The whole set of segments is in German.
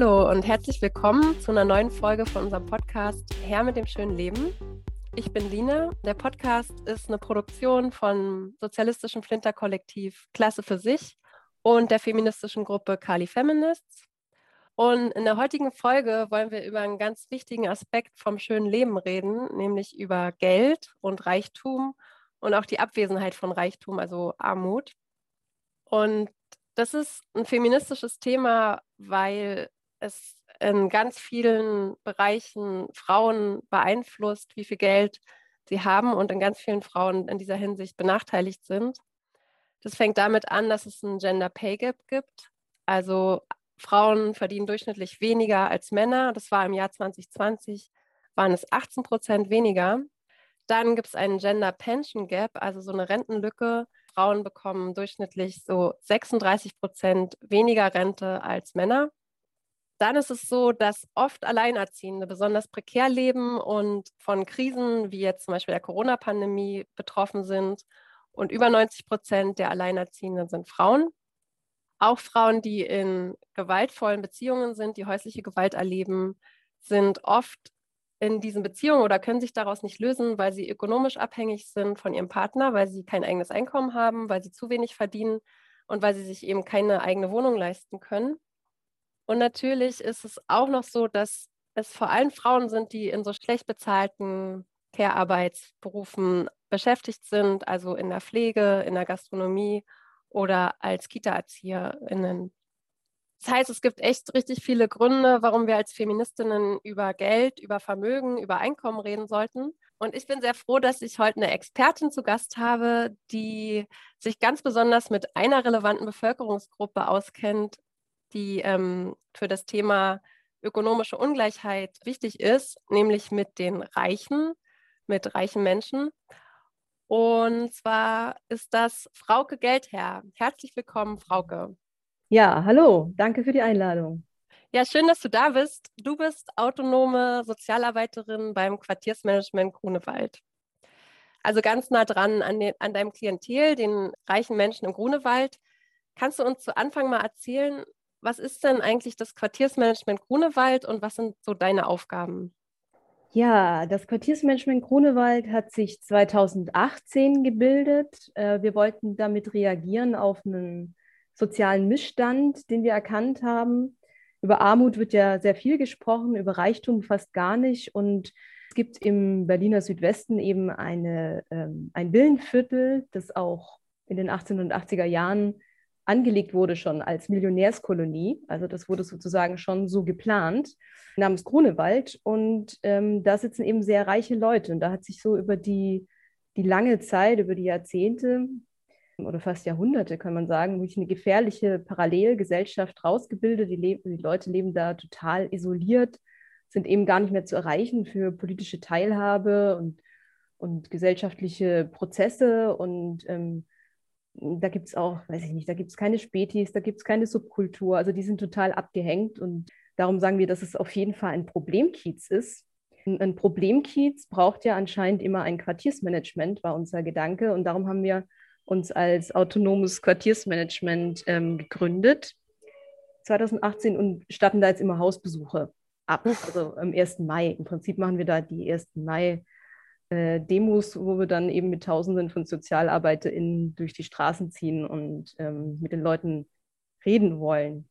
Hallo und herzlich willkommen zu einer neuen Folge von unserem Podcast Herr mit dem schönen Leben. Ich bin Lina. Der Podcast ist eine Produktion von sozialistischen Flinter-Kollektiv Klasse für sich und der feministischen Gruppe Kali Feminists. Und in der heutigen Folge wollen wir über einen ganz wichtigen Aspekt vom schönen Leben reden, nämlich über Geld und Reichtum und auch die Abwesenheit von Reichtum, also Armut. Und das ist ein feministisches Thema, weil es in ganz vielen Bereichen Frauen beeinflusst, wie viel Geld sie haben und in ganz vielen Frauen in dieser Hinsicht benachteiligt sind. Das fängt damit an, dass es einen Gender Pay Gap gibt. Also Frauen verdienen durchschnittlich weniger als Männer. Das war im Jahr 2020, waren es 18 Prozent weniger. Dann gibt es einen Gender Pension Gap, also so eine Rentenlücke. Frauen bekommen durchschnittlich so 36 Prozent weniger Rente als Männer. Dann ist es so, dass oft Alleinerziehende besonders prekär leben und von Krisen wie jetzt zum Beispiel der Corona-Pandemie betroffen sind. Und über 90 Prozent der Alleinerziehenden sind Frauen. Auch Frauen, die in gewaltvollen Beziehungen sind, die häusliche Gewalt erleben, sind oft in diesen Beziehungen oder können sich daraus nicht lösen, weil sie ökonomisch abhängig sind von ihrem Partner, weil sie kein eigenes Einkommen haben, weil sie zu wenig verdienen und weil sie sich eben keine eigene Wohnung leisten können. Und natürlich ist es auch noch so, dass es vor allem Frauen sind, die in so schlecht bezahlten Care-Arbeitsberufen beschäftigt sind, also in der Pflege, in der Gastronomie oder als Kita-ErzieherInnen. Das heißt, es gibt echt richtig viele Gründe, warum wir als Feministinnen über Geld, über Vermögen, über Einkommen reden sollten. Und ich bin sehr froh, dass ich heute eine Expertin zu Gast habe, die sich ganz besonders mit einer relevanten Bevölkerungsgruppe auskennt, die ähm, für das Thema ökonomische Ungleichheit wichtig ist, nämlich mit den Reichen, mit reichen Menschen. Und zwar ist das Frauke Geldherr. Herzlich willkommen, Frauke. Ja, hallo, danke für die Einladung. Ja, schön, dass du da bist. Du bist autonome Sozialarbeiterin beim Quartiersmanagement Grunewald. Also ganz nah dran an, den, an deinem Klientel, den reichen Menschen im Grunewald. Kannst du uns zu Anfang mal erzählen, was ist denn eigentlich das Quartiersmanagement Grunewald und was sind so deine Aufgaben? Ja, das Quartiersmanagement Grunewald hat sich 2018 gebildet. Äh, wir wollten damit reagieren auf einen sozialen Missstand, den wir erkannt haben. Über Armut wird ja sehr viel gesprochen, über Reichtum fast gar nicht. Und es gibt im Berliner Südwesten eben eine, ähm, ein Villenviertel, das auch in den 1880er Jahren angelegt wurde schon als Millionärskolonie. Also das wurde sozusagen schon so geplant, namens Grunewald. Und ähm, da sitzen eben sehr reiche Leute. Und da hat sich so über die, die lange Zeit, über die Jahrzehnte oder fast Jahrhunderte, kann man sagen, wirklich eine gefährliche Parallelgesellschaft rausgebildet. Die, die Leute leben da total isoliert, sind eben gar nicht mehr zu erreichen für politische Teilhabe und, und gesellschaftliche Prozesse und ähm, da gibt es auch, weiß ich nicht, da gibt es keine Spätis, da gibt es keine Subkultur. Also die sind total abgehängt und darum sagen wir, dass es auf jeden Fall ein Problemkiez ist. Ein Problemkiez braucht ja anscheinend immer ein Quartiersmanagement, war unser Gedanke. Und darum haben wir uns als autonomes Quartiersmanagement ähm, gegründet 2018 und statten da jetzt immer Hausbesuche ab, also am 1. Mai. Im Prinzip machen wir da die 1. Mai äh, Demos, wo wir dann eben mit Tausenden von SozialarbeiterInnen durch die Straßen ziehen und ähm, mit den Leuten reden wollen.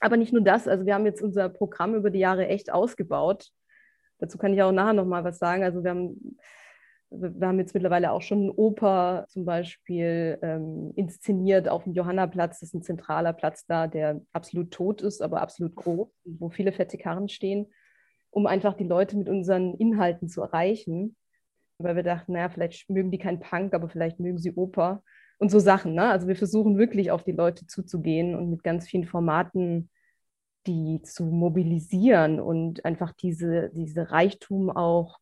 Aber nicht nur das, also wir haben jetzt unser Programm über die Jahre echt ausgebaut. Dazu kann ich auch nachher nochmal was sagen. Also wir haben, wir haben jetzt mittlerweile auch schon eine Oper zum Beispiel ähm, inszeniert auf dem Johannaplatz. Das ist ein zentraler Platz da, der absolut tot ist, aber absolut groß, wo viele fette Karren stehen, um einfach die Leute mit unseren Inhalten zu erreichen weil wir dachten, naja, vielleicht mögen die kein Punk, aber vielleicht mögen sie Oper und so Sachen. Ne? Also wir versuchen wirklich auf die Leute zuzugehen und mit ganz vielen Formaten die zu mobilisieren und einfach diese, diese Reichtum auch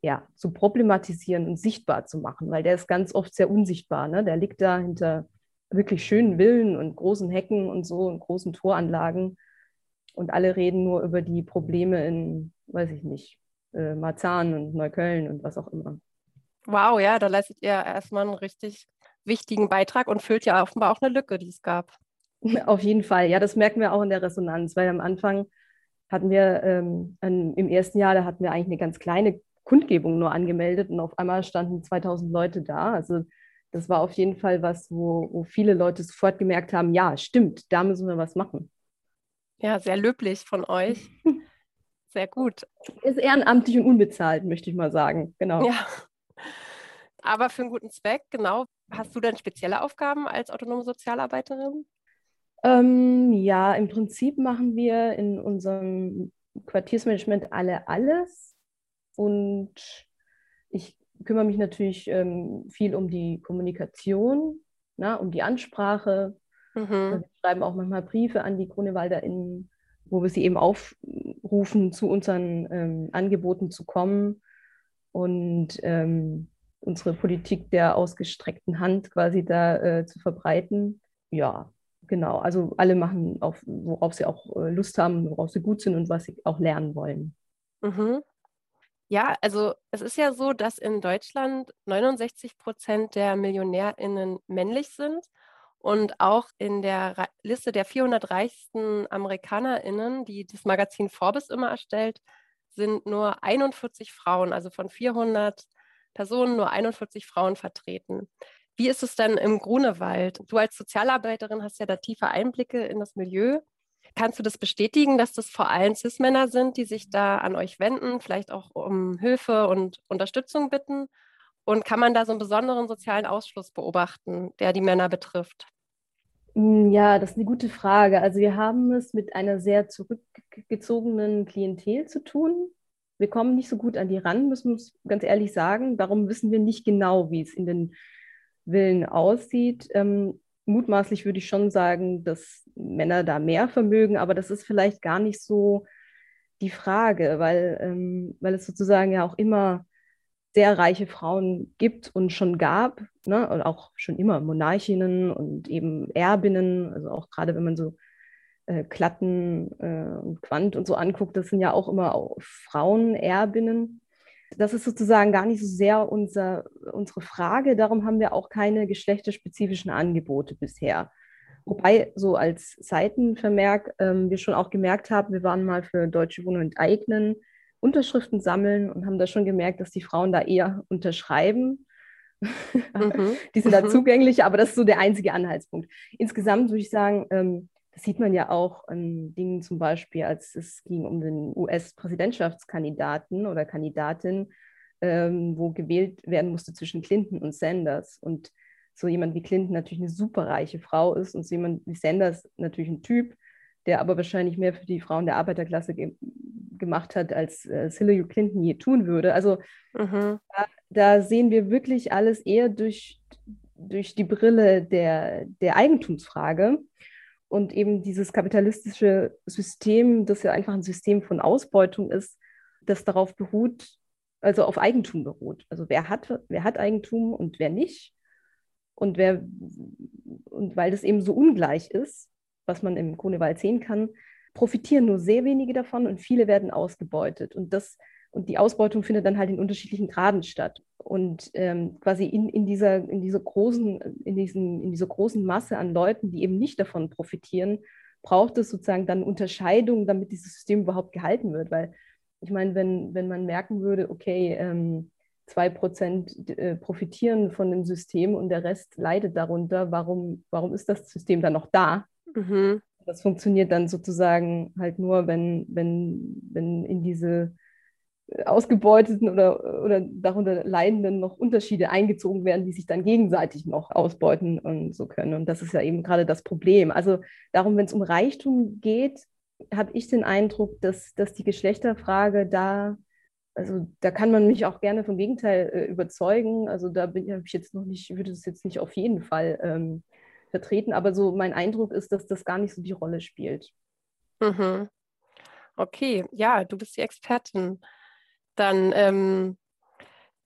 ja, zu problematisieren und sichtbar zu machen, weil der ist ganz oft sehr unsichtbar. Ne? Der liegt da hinter wirklich schönen Villen und großen Hecken und so und großen Toranlagen. Und alle reden nur über die Probleme in, weiß ich nicht, äh, Marzahn und Neukölln und was auch immer. Wow, ja, da leistet ihr erstmal einen richtig wichtigen Beitrag und füllt ja offenbar auch eine Lücke, die es gab. Auf jeden Fall. Ja, das merken wir auch in der Resonanz, weil am Anfang hatten wir ähm, im ersten Jahr, da hatten wir eigentlich eine ganz kleine Kundgebung nur angemeldet und auf einmal standen 2000 Leute da. Also das war auf jeden Fall was, wo, wo viele Leute sofort gemerkt haben, ja, stimmt, da müssen wir was machen. Ja, sehr löblich von euch. Sehr gut. Ist ehrenamtlich und unbezahlt, möchte ich mal sagen. Genau. Ja. Aber für einen guten Zweck, genau. Hast du denn spezielle Aufgaben als autonome Sozialarbeiterin? Ähm, ja, im Prinzip machen wir in unserem Quartiersmanagement alle alles. Und ich kümmere mich natürlich ähm, viel um die Kommunikation, na, um die Ansprache. Mhm. Wir schreiben auch manchmal Briefe an die GrunewalderInnen, wo wir sie eben aufrufen, zu unseren ähm, Angeboten zu kommen und ähm, unsere Politik der ausgestreckten Hand quasi da äh, zu verbreiten. Ja, genau. Also alle machen, auf, worauf sie auch äh, Lust haben, worauf sie gut sind und was sie auch lernen wollen. Mhm. Ja, also es ist ja so, dass in Deutschland 69 Prozent der MillionärInnen männlich sind und auch in der Liste der 400 reichsten AmerikanerInnen, die das Magazin Forbes immer erstellt, sind nur 41 Frauen, also von 400 Personen nur 41 Frauen vertreten. Wie ist es denn im Grunewald? Du als Sozialarbeiterin hast ja da tiefe Einblicke in das Milieu. Kannst du das bestätigen, dass das vor allem CIS-Männer sind, die sich da an euch wenden, vielleicht auch um Hilfe und Unterstützung bitten? Und kann man da so einen besonderen sozialen Ausschluss beobachten, der die Männer betrifft? Hm, ja, das ist eine gute Frage. Also wir haben es mit einer sehr zurückgezogenen Klientel zu tun. Wir kommen nicht so gut an die ran, müssen wir uns ganz ehrlich sagen. Darum wissen wir nicht genau, wie es in den Villen aussieht. Ähm, mutmaßlich würde ich schon sagen, dass Männer da mehr vermögen, aber das ist vielleicht gar nicht so die Frage, weil, ähm, weil es sozusagen ja auch immer sehr reiche Frauen gibt und schon gab, ne? und auch schon immer Monarchinnen und eben Erbinnen, also auch gerade wenn man so äh, Klatten äh, und Quant und so anguckt, das sind ja auch immer auch Frauenerbinnen das ist sozusagen gar nicht so sehr unser, unsere Frage. Darum haben wir auch keine geschlechterspezifischen Angebote bisher. Wobei so als Seitenvermerk ähm, wir schon auch gemerkt haben, wir waren mal für Deutsche Wohnen und Eignen Unterschriften sammeln und haben da schon gemerkt, dass die Frauen da eher unterschreiben. Mhm. die sind da mhm. zugänglich, aber das ist so der einzige Anhaltspunkt. Insgesamt würde ich sagen, ähm, das sieht man ja auch an Dingen zum Beispiel, als es ging um den US-Präsidentschaftskandidaten oder Kandidatin, ähm, wo gewählt werden musste zwischen Clinton und Sanders. Und so jemand wie Clinton natürlich eine superreiche Frau ist und so jemand wie Sanders natürlich ein Typ, der aber wahrscheinlich mehr für die Frauen der Arbeiterklasse ge gemacht hat, als äh, Hillary Clinton je tun würde. Also mhm. da, da, sehen wir wirklich alles eher durch, durch die Brille der, der Eigentumsfrage. Und eben dieses kapitalistische System, das ja einfach ein System von Ausbeutung ist, das darauf beruht, also auf Eigentum beruht. Also wer hat, wer hat Eigentum und wer nicht. Und wer, und weil das eben so ungleich ist, was man im Grunewald sehen kann, profitieren nur sehr wenige davon und viele werden ausgebeutet. Und das und die Ausbeutung findet dann halt in unterschiedlichen Graden statt. Und ähm, quasi in, in, dieser, in, dieser großen, in, diesen, in dieser großen Masse an Leuten, die eben nicht davon profitieren, braucht es sozusagen dann Unterscheidungen, damit dieses System überhaupt gehalten wird. Weil ich meine, wenn, wenn man merken würde, okay, ähm, 2% äh, profitieren von dem System und der Rest leidet darunter, warum, warum ist das System dann noch da? Mhm. Das funktioniert dann sozusagen halt nur, wenn, wenn, wenn in diese Ausgebeuteten oder, oder darunter Leidenden noch Unterschiede eingezogen werden, die sich dann gegenseitig noch ausbeuten und so können. Und das ist ja eben gerade das Problem. Also darum, wenn es um Reichtum geht, habe ich den Eindruck, dass, dass die Geschlechterfrage da, also da kann man mich auch gerne vom Gegenteil äh, überzeugen. Also da bin ich jetzt noch nicht, würde das jetzt nicht auf jeden Fall ähm, vertreten, aber so mein Eindruck ist, dass das gar nicht so die Rolle spielt. Mhm. Okay, ja, du bist die Expertin dann ähm,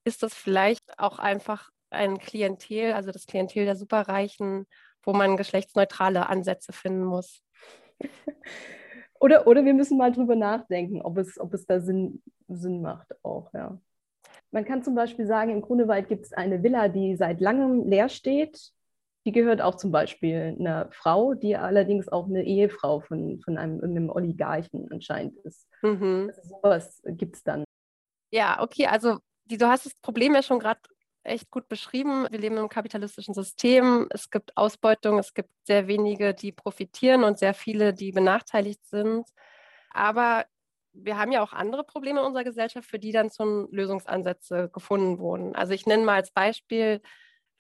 ist das vielleicht auch einfach ein Klientel, also das Klientel der Superreichen, wo man geschlechtsneutrale Ansätze finden muss. oder, oder wir müssen mal drüber nachdenken, ob es, ob es da Sinn, Sinn macht auch, ja. Man kann zum Beispiel sagen, im Grunewald gibt es eine Villa, die seit langem leer steht. Die gehört auch zum Beispiel einer Frau, die allerdings auch eine Ehefrau von, von einem, einem Oligarchen anscheinend ist. Mhm. Also sowas gibt es dann. Ja, okay, also die, du hast das Problem ja schon gerade echt gut beschrieben. Wir leben im kapitalistischen System. Es gibt Ausbeutung, es gibt sehr wenige, die profitieren und sehr viele, die benachteiligt sind. Aber wir haben ja auch andere Probleme in unserer Gesellschaft, für die dann schon Lösungsansätze gefunden wurden. Also ich nenne mal als Beispiel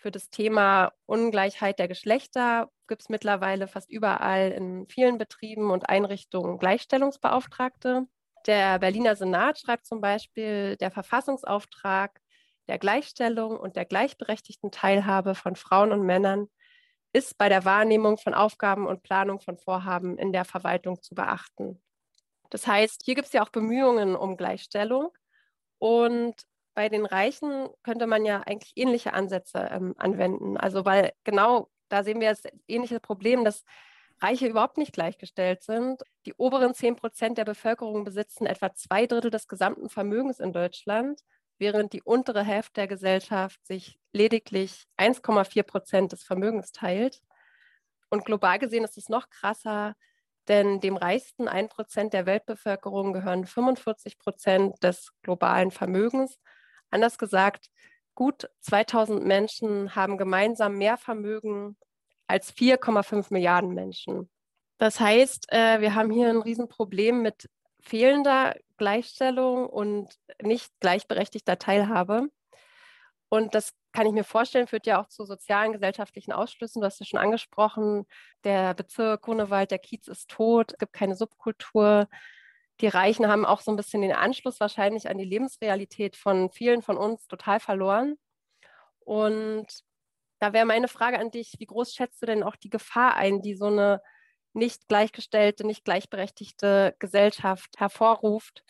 für das Thema Ungleichheit der Geschlechter gibt es mittlerweile fast überall in vielen Betrieben und Einrichtungen Gleichstellungsbeauftragte. Der Berliner Senat schreibt zum Beispiel, der Verfassungsauftrag der Gleichstellung und der gleichberechtigten Teilhabe von Frauen und Männern ist bei der Wahrnehmung von Aufgaben und Planung von Vorhaben in der Verwaltung zu beachten. Das heißt, hier gibt es ja auch Bemühungen um Gleichstellung. Und bei den Reichen könnte man ja eigentlich ähnliche Ansätze ähm, anwenden. Also weil genau da sehen wir das ähnliche Problem, dass Reiche überhaupt nicht gleichgestellt sind. Die oberen 10 Prozent der Bevölkerung besitzen etwa zwei Drittel des gesamten Vermögens in Deutschland während die untere Hälfte der Gesellschaft sich lediglich 1,4 Prozent des Vermögens teilt. Und global gesehen ist es noch krasser, denn dem reichsten 1 Prozent der Weltbevölkerung gehören 45 Prozent des globalen Vermögens. Anders gesagt, gut 2000 Menschen haben gemeinsam mehr Vermögen als 4,5 Milliarden Menschen. Das heißt, äh, wir haben hier ein Riesenproblem mit fehlender Gleichstellung und nicht gleichberechtigter Teilhabe. Und das kann ich mir vorstellen, führt ja auch zu sozialen, gesellschaftlichen Ausschlüssen. Du hast ja schon angesprochen, der Bezirk Grunewald, der Kiez ist tot, es gibt keine Subkultur. Die Reichen haben auch so ein bisschen den Anschluss wahrscheinlich an die Lebensrealität von vielen von uns total verloren. Und da wäre meine Frage an dich, wie groß schätzt du denn auch die Gefahr ein, die so eine nicht gleichgestellte, nicht gleichberechtigte Gesellschaft hervorruft?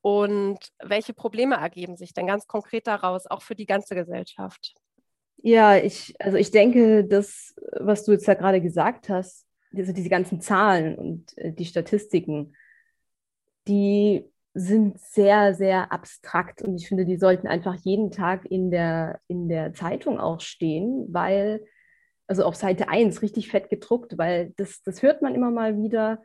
Und welche Probleme ergeben sich denn ganz konkret daraus, auch für die ganze Gesellschaft? Ja, ich, also ich denke, das, was du jetzt da gerade gesagt hast, also diese ganzen Zahlen und äh, die Statistiken, die sind sehr, sehr abstrakt und ich finde, die sollten einfach jeden Tag in der, in der Zeitung auch stehen, weil also auf Seite 1 richtig fett gedruckt, weil das, das hört man immer mal wieder.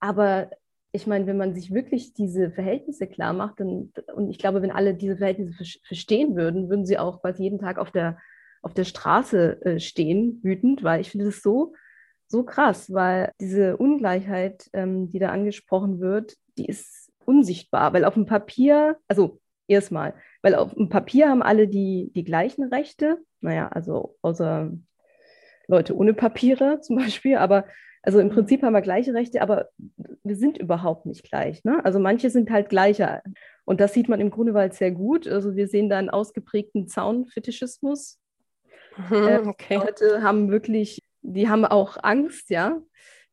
Aber ich meine, wenn man sich wirklich diese Verhältnisse klar macht, dann, und ich glaube, wenn alle diese Verhältnisse verstehen würden, würden sie auch quasi jeden Tag auf der, auf der Straße äh, stehen, wütend, weil ich finde es so, so krass, weil diese Ungleichheit, ähm, die da angesprochen wird, die ist unsichtbar, weil auf dem Papier, also erstmal, weil auf dem Papier haben alle die, die gleichen Rechte, naja, also außer Leute ohne Papiere zum Beispiel, aber also im Prinzip haben wir gleiche Rechte, aber wir sind überhaupt nicht gleich. Ne? Also manche sind halt gleicher. Und das sieht man im Grunewald sehr gut. Also wir sehen da einen ausgeprägten Zaunfetischismus. Mhm, okay. Leute haben wirklich, die haben auch Angst, ja.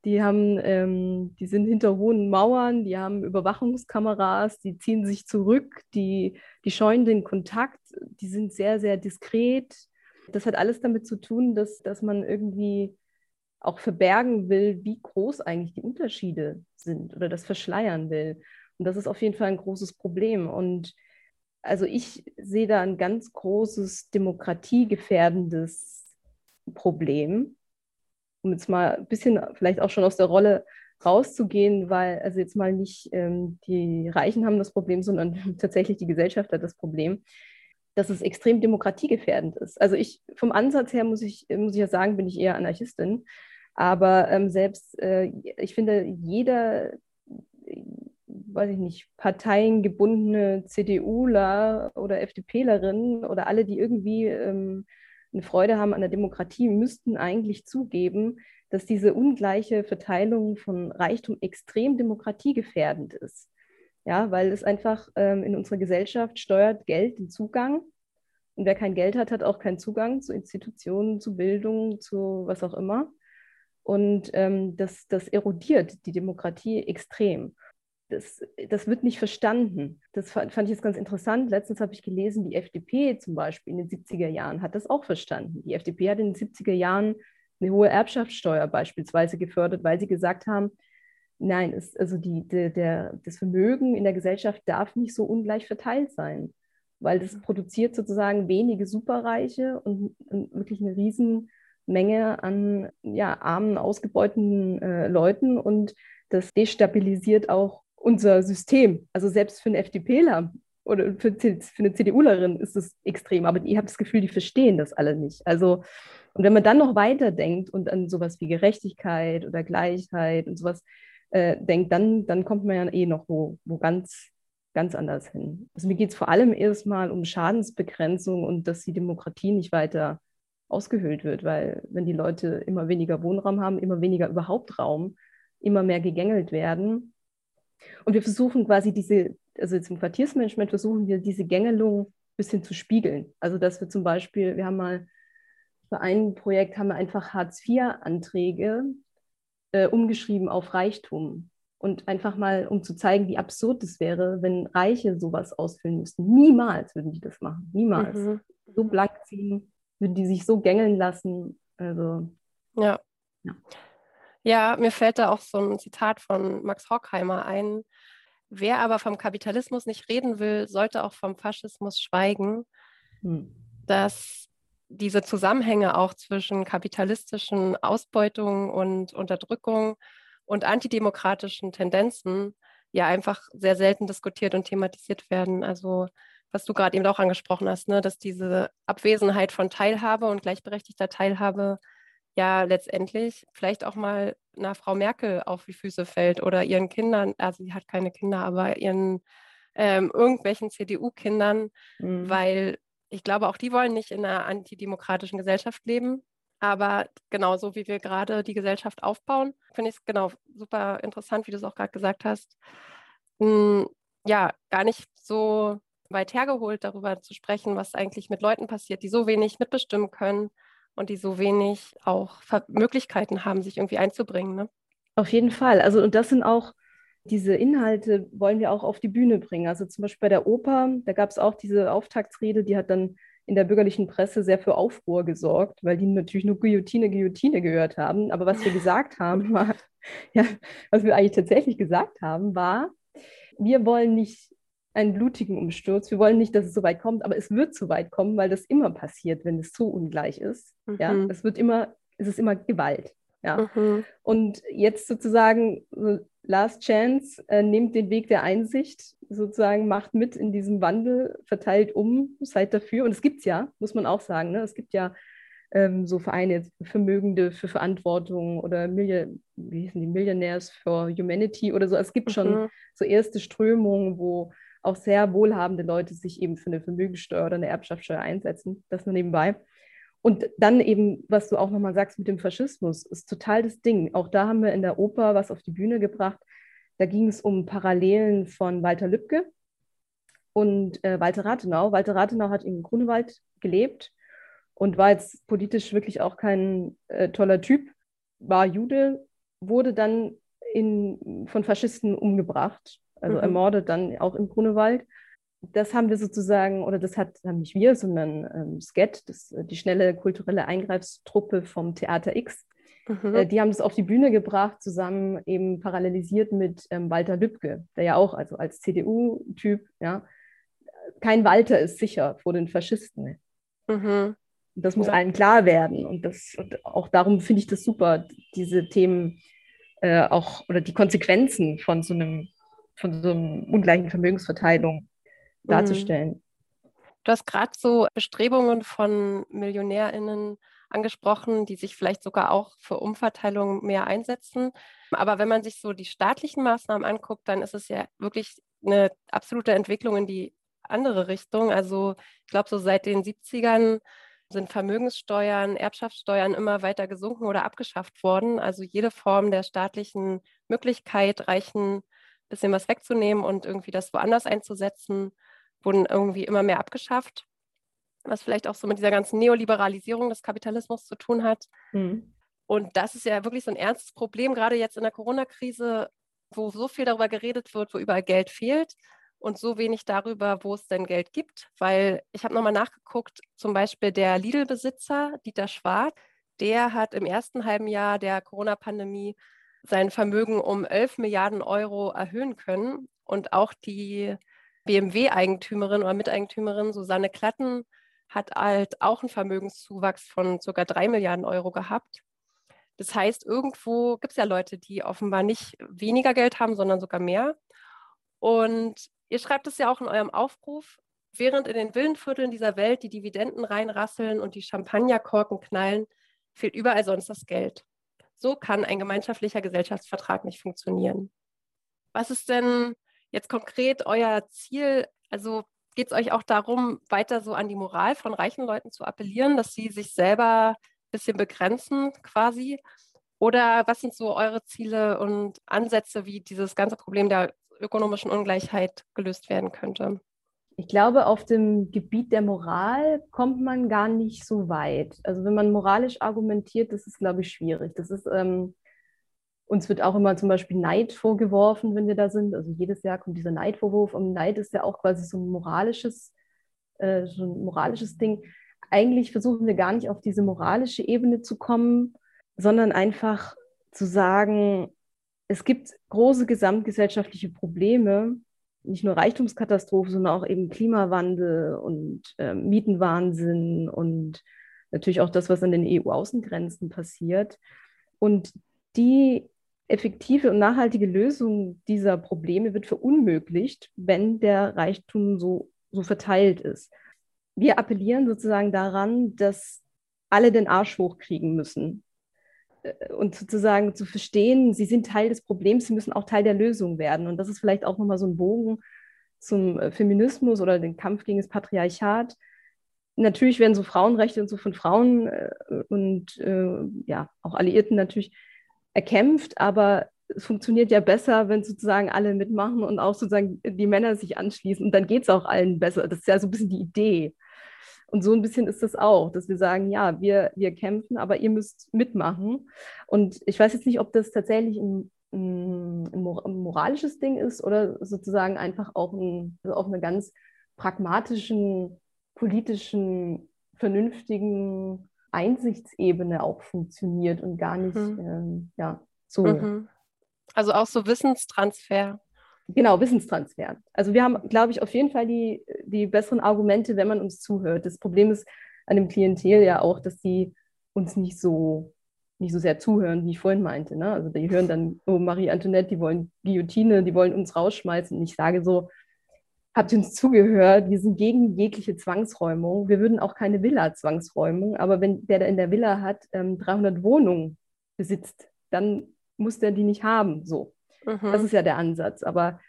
Die haben, ähm, die sind hinter hohen Mauern, die haben Überwachungskameras, die ziehen sich zurück, die, die scheuen den Kontakt, die sind sehr, sehr diskret, das hat alles damit zu tun, dass, dass man irgendwie auch verbergen will, wie groß eigentlich die Unterschiede sind oder das verschleiern will. Und das ist auf jeden Fall ein großes Problem. Und also ich sehe da ein ganz großes demokratiegefährdendes Problem, um jetzt mal ein bisschen vielleicht auch schon aus der Rolle rauszugehen, weil also jetzt mal nicht ähm, die Reichen haben das Problem, sondern tatsächlich die Gesellschaft hat das Problem dass es extrem demokratiegefährdend ist. Also ich vom Ansatz her muss ich, muss ich ja sagen, bin ich eher Anarchistin. Aber ähm, selbst, äh, ich finde, jeder, weiß ich nicht, parteiengebundene CDUler oder FDPlerin oder alle, die irgendwie ähm, eine Freude haben an der Demokratie, müssten eigentlich zugeben, dass diese ungleiche Verteilung von Reichtum extrem demokratiegefährdend ist. Ja, weil es einfach ähm, in unserer Gesellschaft steuert Geld den Zugang. Und wer kein Geld hat, hat auch keinen Zugang zu Institutionen, zu Bildung, zu was auch immer. Und ähm, das, das erodiert die Demokratie extrem. Das, das wird nicht verstanden. Das fand, fand ich jetzt ganz interessant. Letztens habe ich gelesen, die FDP zum Beispiel in den 70er Jahren hat das auch verstanden. Die FDP hat in den 70er Jahren eine hohe Erbschaftssteuer beispielsweise gefördert, weil sie gesagt haben, Nein, es, also die, der, der, das Vermögen in der Gesellschaft darf nicht so ungleich verteilt sein, weil das produziert sozusagen wenige Superreiche und, und wirklich eine riesen, Menge an ja, armen, ausgebeuteten äh, Leuten und das destabilisiert auch unser System. Also selbst für einen FDPler oder für, für eine CDUlerin ist es extrem, aber ich habe das Gefühl, die verstehen das alle nicht. Also, und wenn man dann noch weiterdenkt und an sowas wie Gerechtigkeit oder Gleichheit und sowas äh, denkt, dann, dann kommt man ja eh noch wo, wo ganz, ganz anders hin. Also mir geht es vor allem erstmal um Schadensbegrenzung und dass die Demokratie nicht weiter ausgehöhlt wird, weil wenn die Leute immer weniger Wohnraum haben, immer weniger überhaupt Raum, immer mehr gegängelt werden. Und wir versuchen quasi diese, also jetzt im Quartiersmanagement versuchen wir diese Gängelung ein bisschen zu spiegeln. Also dass wir zum Beispiel, wir haben mal für ein Projekt haben wir einfach Hartz-IV-Anträge äh, umgeschrieben auf Reichtum. Und einfach mal, um zu zeigen, wie absurd es wäre, wenn Reiche sowas ausfüllen müssten. Niemals würden die das machen. Niemals. Mhm. So blank ziehen, würden die sich so gängeln lassen. Also. Ja. ja. Ja, mir fällt da auch so ein Zitat von Max Horkheimer ein. Wer aber vom Kapitalismus nicht reden will, sollte auch vom Faschismus schweigen. Hm. Dass diese Zusammenhänge auch zwischen kapitalistischen Ausbeutung und Unterdrückung und antidemokratischen Tendenzen ja einfach sehr selten diskutiert und thematisiert werden. Also was du gerade eben auch angesprochen hast, ne, dass diese Abwesenheit von Teilhabe und gleichberechtigter Teilhabe ja letztendlich vielleicht auch mal einer Frau Merkel auf die Füße fällt oder ihren Kindern, also sie hat keine Kinder, aber ihren ähm, irgendwelchen CDU-Kindern, mhm. weil ich glaube, auch die wollen nicht in einer antidemokratischen Gesellschaft leben. Aber genauso wie wir gerade die Gesellschaft aufbauen, finde ich es genau super interessant, wie du es auch gerade gesagt hast. Hm, ja, gar nicht so weit hergeholt, darüber zu sprechen, was eigentlich mit Leuten passiert, die so wenig mitbestimmen können und die so wenig auch Möglichkeiten haben, sich irgendwie einzubringen. Ne? Auf jeden Fall. Also, und das sind auch diese Inhalte, wollen wir auch auf die Bühne bringen. Also zum Beispiel bei der Oper, da gab es auch diese Auftaktsrede, die hat dann in der bürgerlichen Presse sehr für Aufruhr gesorgt, weil die natürlich nur Guillotine, Guillotine gehört haben. Aber was wir gesagt haben, war, ja, was wir eigentlich tatsächlich gesagt haben, war, wir wollen nicht einen blutigen Umsturz. Wir wollen nicht, dass es so weit kommt, aber es wird so weit kommen, weil das immer passiert, wenn es so ungleich ist. Mhm. Ja, es wird immer, es ist immer Gewalt. Ja. Mhm. Und jetzt sozusagen Last Chance, äh, nehmt den Weg der Einsicht, sozusagen macht mit in diesem Wandel, verteilt um, seid dafür. Und es gibt ja, muss man auch sagen. Ne? Es gibt ja ähm, so Vereine, Vermögende für Verantwortung oder Million, wie hießen die, Millionaires for Humanity oder so. Es gibt schon mhm. so erste Strömungen, wo auch sehr wohlhabende Leute sich eben für eine Vermögensteuer oder eine Erbschaftssteuer einsetzen. Das nur nebenbei. Und dann eben, was du auch nochmal sagst mit dem Faschismus, ist total das Ding. Auch da haben wir in der Oper was auf die Bühne gebracht. Da ging es um Parallelen von Walter Lübcke und äh, Walter Rathenau. Walter Rathenau hat in Grunewald gelebt und war jetzt politisch wirklich auch kein äh, toller Typ, war Jude, wurde dann in, von Faschisten umgebracht also mhm. ermordet dann auch im Grunewald. Das haben wir sozusagen, oder das hat haben nicht wir, sondern ähm, SCET, das, äh, die schnelle kulturelle Eingreifstruppe vom Theater X. Mhm. Äh, die haben das auf die Bühne gebracht, zusammen eben parallelisiert mit ähm, Walter Lübcke, der ja auch, also als CDU-Typ, ja, kein Walter ist sicher vor den Faschisten. Mhm. Das muss ja. allen klar werden. Und, das, und auch darum finde ich das super, diese Themen äh, auch oder die Konsequenzen von so einem von so einer ungleichen Vermögensverteilung darzustellen. Du hast gerade so Bestrebungen von MillionärInnen angesprochen, die sich vielleicht sogar auch für Umverteilung mehr einsetzen. Aber wenn man sich so die staatlichen Maßnahmen anguckt, dann ist es ja wirklich eine absolute Entwicklung in die andere Richtung. Also ich glaube, so seit den 70ern sind Vermögenssteuern, Erbschaftssteuern immer weiter gesunken oder abgeschafft worden. Also jede Form der staatlichen Möglichkeit, reichen bisschen was wegzunehmen und irgendwie das woanders einzusetzen, wurden irgendwie immer mehr abgeschafft, was vielleicht auch so mit dieser ganzen Neoliberalisierung des Kapitalismus zu tun hat. Mhm. Und das ist ja wirklich so ein ernstes Problem, gerade jetzt in der Corona-Krise, wo so viel darüber geredet wird, wo überall Geld fehlt und so wenig darüber, wo es denn Geld gibt. Weil ich habe nochmal nachgeguckt, zum Beispiel der Lidl-Besitzer Dieter Schwarz, der hat im ersten halben Jahr der Corona-Pandemie sein Vermögen um 11 Milliarden Euro erhöhen können. Und auch die BMW-Eigentümerin oder Miteigentümerin Susanne Klatten hat halt auch einen Vermögenszuwachs von ca. 3 Milliarden Euro gehabt. Das heißt, irgendwo gibt es ja Leute, die offenbar nicht weniger Geld haben, sondern sogar mehr. Und ihr schreibt es ja auch in eurem Aufruf, während in den Villenvierteln dieser Welt die Dividenden reinrasseln und die Champagnerkorken knallen, fehlt überall sonst das Geld. So kann ein gemeinschaftlicher Gesellschaftsvertrag nicht funktionieren. Was ist denn jetzt konkret euer Ziel? Also geht es euch auch darum, weiter so an die Moral von reichen Leuten zu appellieren, dass sie sich selber ein bisschen begrenzen quasi? Oder was sind so eure Ziele und Ansätze, wie dieses ganze Problem der ökonomischen Ungleichheit gelöst werden könnte? Ich glaube, auf dem Gebiet der Moral kommt man gar nicht so weit. Also wenn man moralisch argumentiert, das ist, glaube ich, schwierig. Das ist, ähm, uns wird auch immer zum Beispiel Neid vorgeworfen, wenn wir da sind. Also jedes Jahr kommt dieser Neidvorwurf. Und Neid ist ja auch quasi so ein moralisches, äh, so ein moralisches Ding. Eigentlich versuchen wir gar nicht auf diese moralische Ebene zu kommen, sondern einfach zu sagen, es gibt große gesamtgesellschaftliche Probleme, nicht nur Reichtumskatastrophe, sondern auch eben Klimawandel und äh, Mietenwahnsinn und natürlich auch das, was an den EU-Außengrenzen passiert. Und die effektive und nachhaltige Lösung dieser Probleme wird verunmöglicht, wenn der Reichtum so, so verteilt ist. Wir appellieren sozusagen daran, dass alle den Arsch hochkriegen müssen. Äh, und sozusagen zu verstehen, sie sind Teil des Problems, sie müssen auch Teil der Lösung werden. Und das ist vielleicht auch nochmal so ein Bogen zum äh, Feminismus oder den Kampf gegen das Patriarchat. Natürlich werden so Frauenrechte und so von Frauen äh, und ja, auch Alliierten natürlich erkämpft, aber es funktioniert ja besser, wenn sozusagen alle mitmachen und auch sozusagen die Männer sich anschließen und dann geht es auch allen besser. Das ist ja so ein bisschen die Idee. Und so ein bisschen ist das auch, dass wir sagen, ja, wir, wir kämpfen, aber ihr müsst mitmachen. Und ich weiß jetzt nicht, ob das tatsächlich ein, ein, ein moralisches Ding ist oder sozusagen einfach auch ein, also auf einer ganz pragmatischen, politischen, vernünftigen Einsichtsebene auch funktioniert und gar nicht mhm. ähm, ja, so. Mhm. Also auch so Wissenstransfer. Genau, Wissenstransfer. Also wir haben, glaube ich, auf jeden Fall die, die besseren Argumente, wenn man uns zuhört. Das Problem ist an dem Klientel ja auch, dass die uns nicht so, nicht so sehr zuhören, wie ich vorhin meinte. Ne? Also die hören dann, oh, Marie Antoinette, die wollen Guillotine, die wollen uns rausschmeißen. Und ich sage so, habt ihr uns zugehört? Wir sind gegen jegliche Zwangsräumung. Wir würden auch keine Villa-Zwangsräumung. Aber wenn der in der Villa hat, ähm, 300 Wohnungen besitzt, dann muss der die nicht haben. So. Mhm. Das ist ja der Ansatz. Aber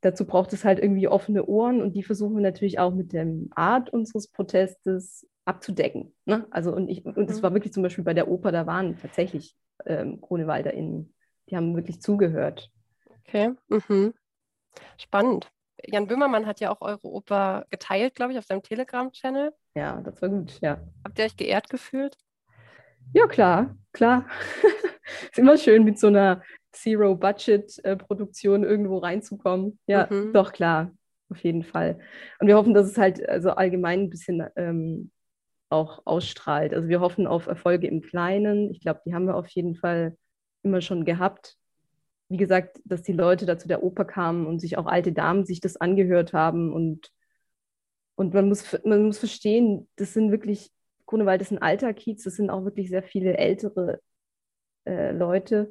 dazu braucht es halt irgendwie offene Ohren und die versuchen wir natürlich auch mit der Art unseres Protestes abzudecken. Ne? Also und ich, und das mhm. war wirklich zum Beispiel bei der Oper, da waren tatsächlich ähm, KronewalderInnen, die haben wirklich zugehört. Okay. Mhm. Spannend. Jan Böhmermann hat ja auch eure Oper geteilt, glaube ich, auf seinem Telegram-Channel. Ja, das war gut, ja. Habt ihr euch geehrt gefühlt? Ja, klar, klar. ist immer schön mit so einer Zero-Budget-Produktion irgendwo reinzukommen. Ja, mhm. doch klar, auf jeden Fall. Und wir hoffen, dass es halt also allgemein ein bisschen ähm, auch ausstrahlt. Also wir hoffen auf Erfolge im Kleinen. Ich glaube, die haben wir auf jeden Fall immer schon gehabt. Wie gesagt, dass die Leute da zu der Oper kamen und sich auch alte Damen sich das angehört haben und und man muss, man muss verstehen, das sind wirklich, Grunewald ist ein alter Kiez, das sind auch wirklich sehr viele ältere äh, Leute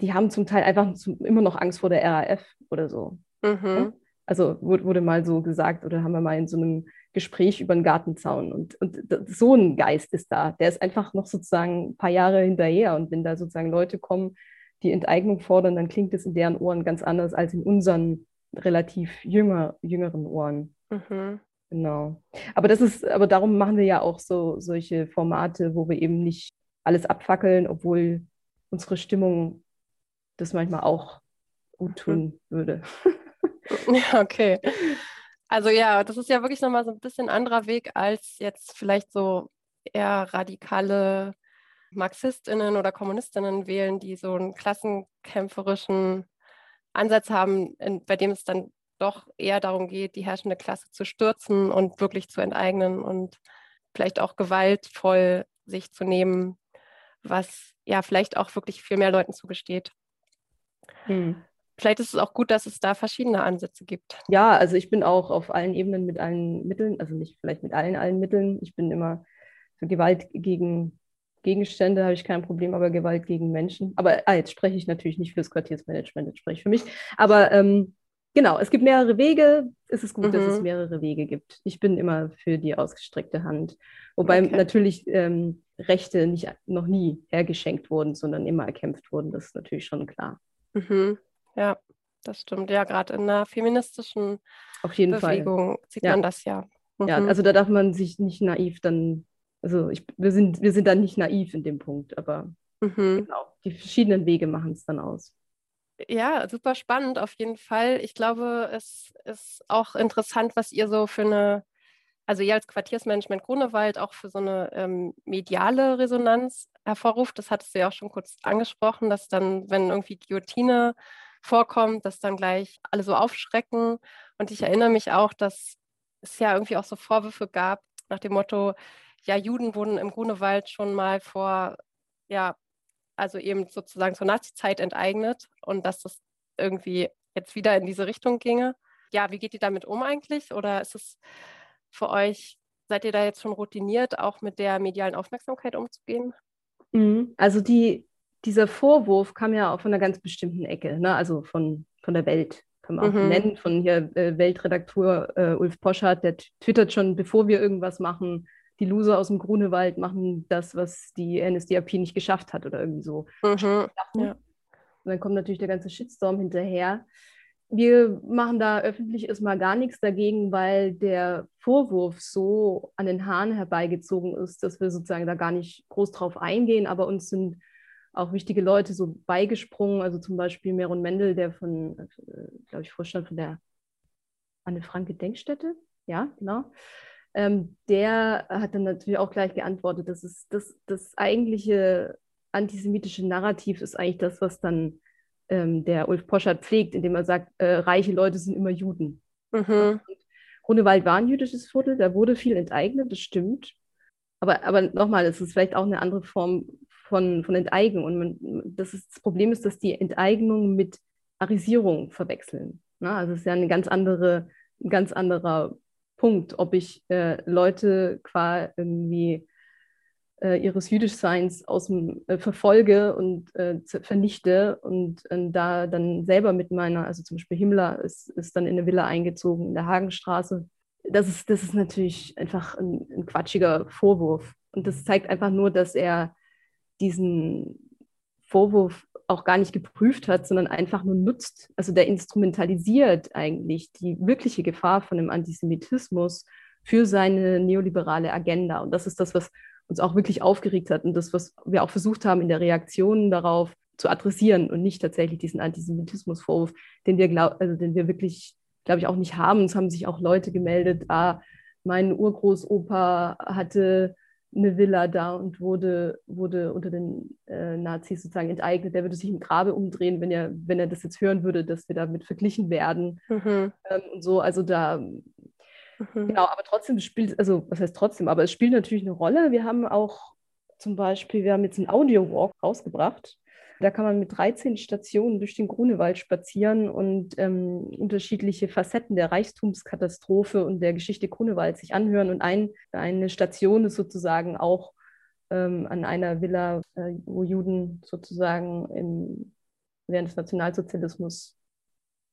die haben zum Teil einfach immer noch Angst vor der RAF oder so. Mhm. Also wurde, wurde, mal so gesagt oder haben wir mal in so einem Gespräch über den Gartenzaun. Und, und so ein Geist ist da. Der ist einfach noch sozusagen ein paar Jahre hinterher. Und wenn da sozusagen Leute kommen, die Enteignung fordern, dann klingt es in deren Ohren ganz anders als in unseren relativ jünger, jüngeren Ohren. Mhm. Genau. Aber das ist, aber darum machen wir ja auch so solche Formate, wo wir eben nicht alles abfackeln, obwohl unsere Stimmung das manchmal auch gut mhm. tun würde. Ja, okay. Also ja, das ist ja wirklich nochmal so ein bisschen anderer Weg als jetzt vielleicht so eher radikale Marxistinnen oder Kommunistinnen wählen, die so einen klassenkämpferischen Ansatz haben, in, bei dem es dann doch eher darum geht, die herrschende Klasse zu stürzen und wirklich zu enteignen und vielleicht auch gewaltvoll sich zu nehmen, was ja vielleicht auch wirklich viel mehr Leuten zugesteht. Hm. vielleicht ist es auch gut, dass es da verschiedene Ansätze gibt. Ja, also ich bin auch auf allen Ebenen mit allen Mitteln, also nicht vielleicht mit allen, allen Mitteln. Ich bin immer für Gewalt gegen Gegenstände habe ich kein Problem, aber Gewalt gegen Menschen. Aber ah, jetzt spreche ich natürlich nicht für das Quartiersmanagement, jetzt spreche ich für mich. Aber ähm, genau, es gibt mehrere Wege. Es ist gut, mhm. dass es mhm. mehrere Wege gibt. Ich bin immer für die ausgestreckte Hand. Wobei okay. natürlich ähm, Rechte nicht, noch nie hergeschenkt wurden, sondern immer erkämpft wurden. Das ist natürlich schon klar. Mhm. Ja, das stimmt. Ja, gerade in einer feministischen Auf jeden Bewegung Fall. sieht ja. man das ja. Mhm. Ja, also da darf man sich nicht naiv dann, also ich, wir, sind, wir sind dann nicht naiv in dem Punkt, aber mhm. genau, die verschiedenen Wege machen es dann aus. Ja, super spannend auf jeden Fall. Ich glaube, es ist auch interessant, was ihr so für eine, also ihr als Quartiersmanagement Grunewald auch für so eine ähm, mediale Resonanz hervorruft. Das hattest du ja auch schon kurz angesprochen, dass dann, wenn irgendwie Guillotine vorkommt, dass dann gleich alle so aufschrecken. Und ich erinnere mich auch, dass es ja irgendwie auch so Vorwürfe gab nach dem Motto, ja, Juden wurden im Grunewald schon mal vor ja, also eben sozusagen zur Nazi-Zeit enteignet und dass das irgendwie jetzt wieder in diese Richtung ginge. Ja, wie geht ihr damit um eigentlich? Oder ist es für euch, seid ihr da jetzt schon routiniert, auch mit der medialen Aufmerksamkeit umzugehen? Mhm. Also die, dieser Vorwurf kam ja auch von einer ganz bestimmten Ecke, ne? also von, von der Welt, kann man auch mhm. nennen, von hier äh, Weltredakteur äh, Ulf Poschardt, der twittert schon, bevor wir irgendwas machen, die Loser aus dem Grunewald machen das, was die NSDAP nicht geschafft hat oder irgendwie so. Mhm. Und dann kommt natürlich der ganze Shitstorm hinterher. Wir machen da öffentlich erstmal gar nichts dagegen, weil der Vorwurf so an den Haaren herbeigezogen ist, dass wir sozusagen da gar nicht groß drauf eingehen, aber uns sind auch wichtige Leute so beigesprungen, also zum Beispiel Meron Mendel, der von, äh, glaube ich, Vorstand von der Anne Frank Gedenkstätte, ja, genau, ähm, der hat dann natürlich auch gleich geantwortet, dass es das, das eigentliche antisemitische Narrativ ist eigentlich das, was dann ähm, der Ulf Poschert pflegt, indem er sagt, äh, reiche Leute sind immer Juden. Mhm. Grunewald war ein jüdisches Viertel, da wurde viel enteignet, das stimmt. Aber, aber nochmal, es ist vielleicht auch eine andere Form von, von Enteignung. Und man, das, ist, das Problem ist, dass die Enteignung mit Arisierung verwechseln. Ne? Also es ist ja eine ganz andere, ein ganz anderer Punkt, ob ich äh, Leute qua irgendwie äh, ihres Jüdischseins aus dem äh, verfolge und äh, vernichte und äh, da dann selber mit meiner, also zum Beispiel Himmler ist, ist dann in eine Villa eingezogen in der Hagenstraße. Das ist, das ist natürlich einfach ein, ein quatschiger Vorwurf. Und das zeigt einfach nur, dass er diesen Vorwurf auch gar nicht geprüft hat, sondern einfach nur nutzt. Also der instrumentalisiert eigentlich die wirkliche Gefahr von dem Antisemitismus für seine neoliberale Agenda. Und das ist das, was uns auch wirklich aufgeregt hat und das, was wir auch versucht haben, in der Reaktion darauf zu adressieren und nicht tatsächlich diesen Antisemitismusvorwurf, den wir, glaub, also den wir wirklich, glaube ich, auch nicht haben. Es haben sich auch Leute gemeldet, ah, mein Urgroßopa hatte eine Villa da und wurde, wurde unter den äh, Nazis sozusagen enteignet. Der würde sich im Grabe umdrehen, wenn er, wenn er das jetzt hören würde, dass wir damit verglichen werden. Mhm. Ähm, und so, also da, mhm. genau, aber trotzdem spielt, also was heißt trotzdem, aber es spielt natürlich eine Rolle. Wir haben auch zum Beispiel, wir haben jetzt einen Audio-Walk rausgebracht da kann man mit 13 Stationen durch den Grunewald spazieren und ähm, unterschiedliche Facetten der Reichtumskatastrophe und der Geschichte Grunewald sich anhören. Und ein, eine Station ist sozusagen auch ähm, an einer Villa, äh, wo Juden sozusagen im, während des Nationalsozialismus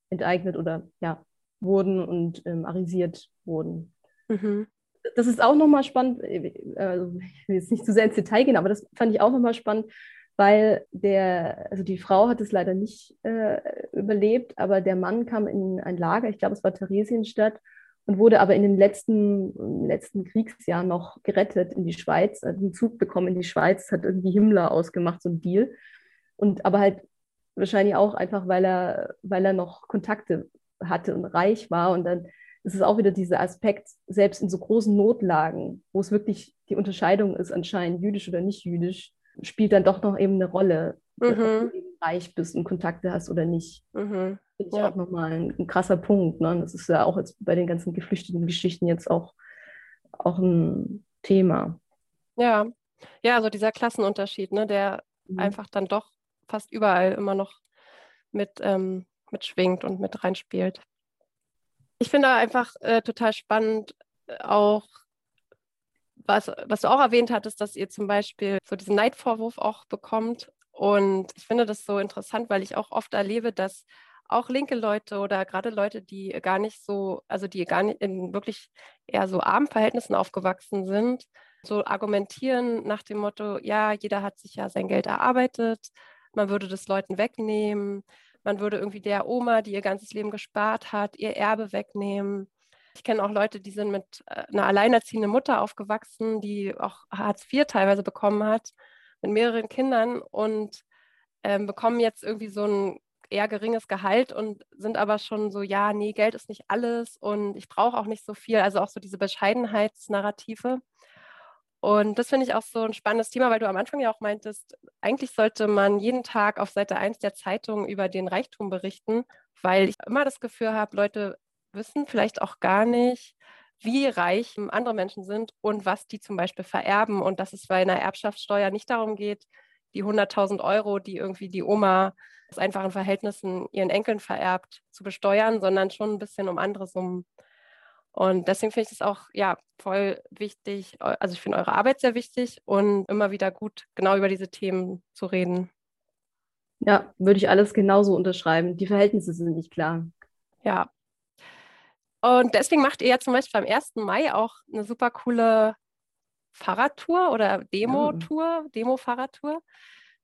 enteignet oder ja, wurden und ähm, arisiert wurden. Mhm das ist auch nochmal spannend. Äh, also ich will jetzt nicht zu sehr ins Detail gehen, aber das fand ich auch nochmal spannend, weil der, also die Frau hat es leider nicht äh, überlebt, aber der Mann kam in ein Lager, ich glaube, es war Theresienstadt, und wurde aber in den letzten, letzten Kriegsjahren noch gerettet in die Schweiz, hat einen Zug bekommen in die Schweiz, hat irgendwie Himmler ausgemacht, so ein Deal. Und aber halt wahrscheinlich auch einfach, weil er, weil er noch Kontakte hatte und reich war. Und dann ist es auch wieder dieser Aspekt, selbst in so großen Notlagen, wo es wirklich die Unterscheidung ist, anscheinend jüdisch oder nicht jüdisch, spielt dann doch noch eben eine Rolle, mhm. ob du eben reich bist und Kontakte hast oder nicht. Mhm. Finde ich ja. auch nochmal ein, ein krasser Punkt. Ne? Das ist ja auch jetzt bei den ganzen geflüchteten Geschichten jetzt auch, auch ein Thema. Ja, ja, also dieser Klassenunterschied, ne, der mhm. einfach dann doch fast überall immer noch mit, ähm, mitschwingt und mit reinspielt. Ich finde einfach äh, total spannend, äh, auch was, was du auch erwähnt hattest, dass ihr zum Beispiel so diesen Neidvorwurf auch bekommt. Und ich finde das so interessant, weil ich auch oft erlebe, dass auch linke Leute oder gerade Leute, die gar nicht so, also die gar nicht in wirklich eher so armen Verhältnissen aufgewachsen sind, so argumentieren nach dem Motto, ja, jeder hat sich ja sein Geld erarbeitet, man würde das Leuten wegnehmen, man würde irgendwie der Oma, die ihr ganzes Leben gespart hat, ihr Erbe wegnehmen. Ich kenne auch Leute, die sind mit äh, einer alleinerziehenden Mutter aufgewachsen, die auch Hartz IV teilweise bekommen hat, mit mehreren Kindern und ähm, bekommen jetzt irgendwie so ein eher geringes Gehalt und sind aber schon so, ja, nee, Geld ist nicht alles und ich brauche auch nicht so viel. Also auch so diese Bescheidenheitsnarrative. Und das finde ich auch so ein spannendes Thema, weil du am Anfang ja auch meintest, eigentlich sollte man jeden Tag auf Seite 1 der Zeitung über den Reichtum berichten, weil ich immer das Gefühl habe, Leute wissen vielleicht auch gar nicht, wie reich andere Menschen sind und was die zum Beispiel vererben und dass es bei einer Erbschaftssteuer nicht darum geht, die 100.000 Euro, die irgendwie die Oma aus einfachen Verhältnissen ihren Enkeln vererbt, zu besteuern, sondern schon ein bisschen um andere Summen. Und deswegen finde ich es auch ja voll wichtig. Also ich finde eure Arbeit sehr wichtig und immer wieder gut, genau über diese Themen zu reden. Ja, würde ich alles genauso unterschreiben. Die Verhältnisse sind nicht klar. Ja. Und deswegen macht ihr ja zum Beispiel am 1. Mai auch eine super coole Fahrradtour oder Demo-Tour, Demo-Fahrradtour.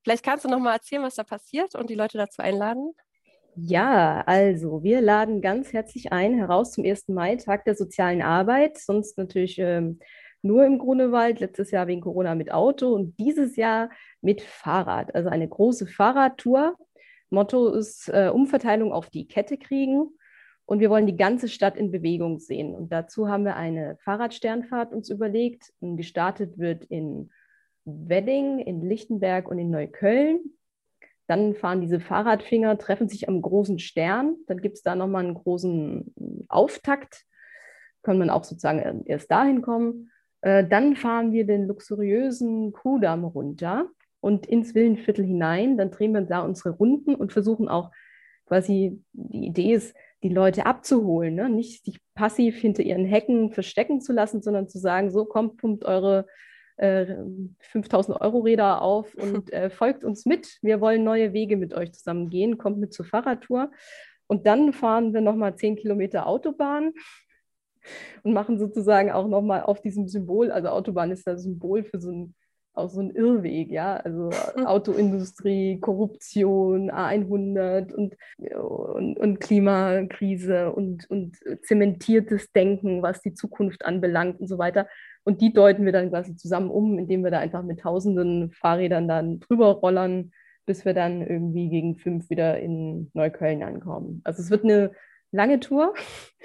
Vielleicht kannst du noch mal erzählen, was da passiert und die Leute dazu einladen. Ja, also wir laden ganz herzlich ein heraus zum 1. Mai, Tag der sozialen Arbeit. Sonst natürlich ähm, nur im Grunewald, letztes Jahr wegen Corona mit Auto und dieses Jahr mit Fahrrad. Also eine große Fahrradtour. Motto ist äh, Umverteilung auf die Kette kriegen. Und wir wollen die ganze Stadt in Bewegung sehen. Und dazu haben wir eine Fahrradsternfahrt uns überlegt. Gestartet wird in Wedding, in Lichtenberg und in Neukölln. Dann fahren diese Fahrradfinger, treffen sich am großen Stern. Dann gibt es da nochmal einen großen Auftakt. Kann man auch sozusagen erst dahin kommen. Äh, dann fahren wir den luxuriösen Kudamm runter und ins Villenviertel hinein. Dann drehen wir da unsere Runden und versuchen auch quasi, die Idee ist, die Leute abzuholen, ne? nicht sich passiv hinter ihren Hecken verstecken zu lassen, sondern zu sagen, so kommt, pumpt eure äh, 5000 Euro Räder auf und äh, folgt uns mit. Wir wollen neue Wege mit euch zusammen gehen. Kommt mit zur Fahrradtour. Und dann fahren wir nochmal 10 Kilometer Autobahn und machen sozusagen auch nochmal auf diesem Symbol, also Autobahn ist das Symbol für so ein, auch so ein Irrweg, ja, also Autoindustrie, Korruption, A100 und, und, und Klimakrise und, und zementiertes Denken, was die Zukunft anbelangt und so weiter. Und die deuten wir dann quasi zusammen um, indem wir da einfach mit tausenden Fahrrädern dann drüber rollern, bis wir dann irgendwie gegen fünf wieder in Neukölln ankommen. Also es wird eine lange Tour.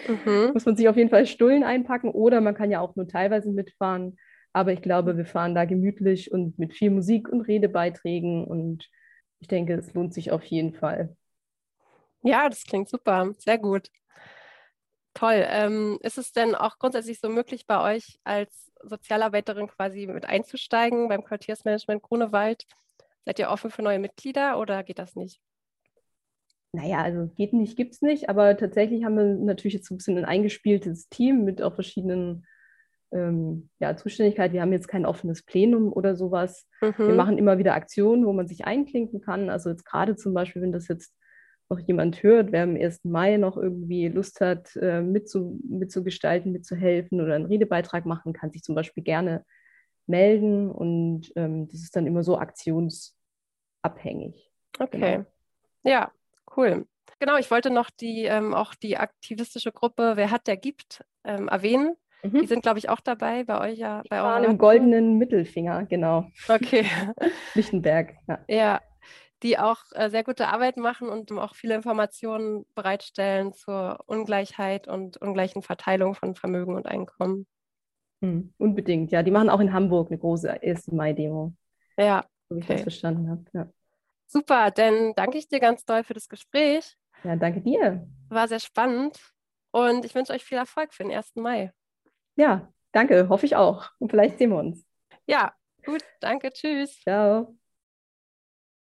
Mhm. Muss man sich auf jeden Fall Stullen einpacken oder man kann ja auch nur teilweise mitfahren. Aber ich glaube, wir fahren da gemütlich und mit viel Musik und Redebeiträgen und ich denke, es lohnt sich auf jeden Fall. Ja, das klingt super, sehr gut. Toll. Ähm, ist es denn auch grundsätzlich so möglich, bei euch als Sozialarbeiterin quasi mit einzusteigen beim Quartiersmanagement Grunewald? Seid ihr offen für neue Mitglieder oder geht das nicht? Naja, also geht nicht, gibt es nicht, aber tatsächlich haben wir natürlich jetzt so ein bisschen ein eingespieltes Team mit auch verschiedenen ähm, ja, Zuständigkeiten. Wir haben jetzt kein offenes Plenum oder sowas. Mhm. Wir machen immer wieder Aktionen, wo man sich einklinken kann. Also jetzt gerade zum Beispiel, wenn das jetzt noch jemand hört, wer am 1. Mai noch irgendwie Lust hat, äh, mitzu, mitzugestalten, mitzuhelfen oder einen Redebeitrag machen, kann sich zum Beispiel gerne melden und ähm, das ist dann immer so aktionsabhängig. Okay. Genau. Ja, cool. Genau, ich wollte noch die ähm, auch die aktivistische Gruppe Wer hat, der gibt ähm, erwähnen. Mhm. Die sind, glaube ich, auch dabei bei euch ja. Bei waren im goldenen Mittelfinger, genau. Okay. Lichtenberg. Ja. ja die auch äh, sehr gute Arbeit machen und auch viele Informationen bereitstellen zur Ungleichheit und ungleichen Verteilung von Vermögen und Einkommen. Hm, unbedingt, ja. Die machen auch in Hamburg eine große 1. Mai-Demo. Ja. So wie okay. ich das verstanden habe. Ja. Super, dann danke ich dir ganz doll für das Gespräch. Ja, danke dir. War sehr spannend und ich wünsche euch viel Erfolg für den 1. Mai. Ja, danke, hoffe ich auch. Und vielleicht sehen wir uns. Ja, gut, danke, tschüss. Ciao.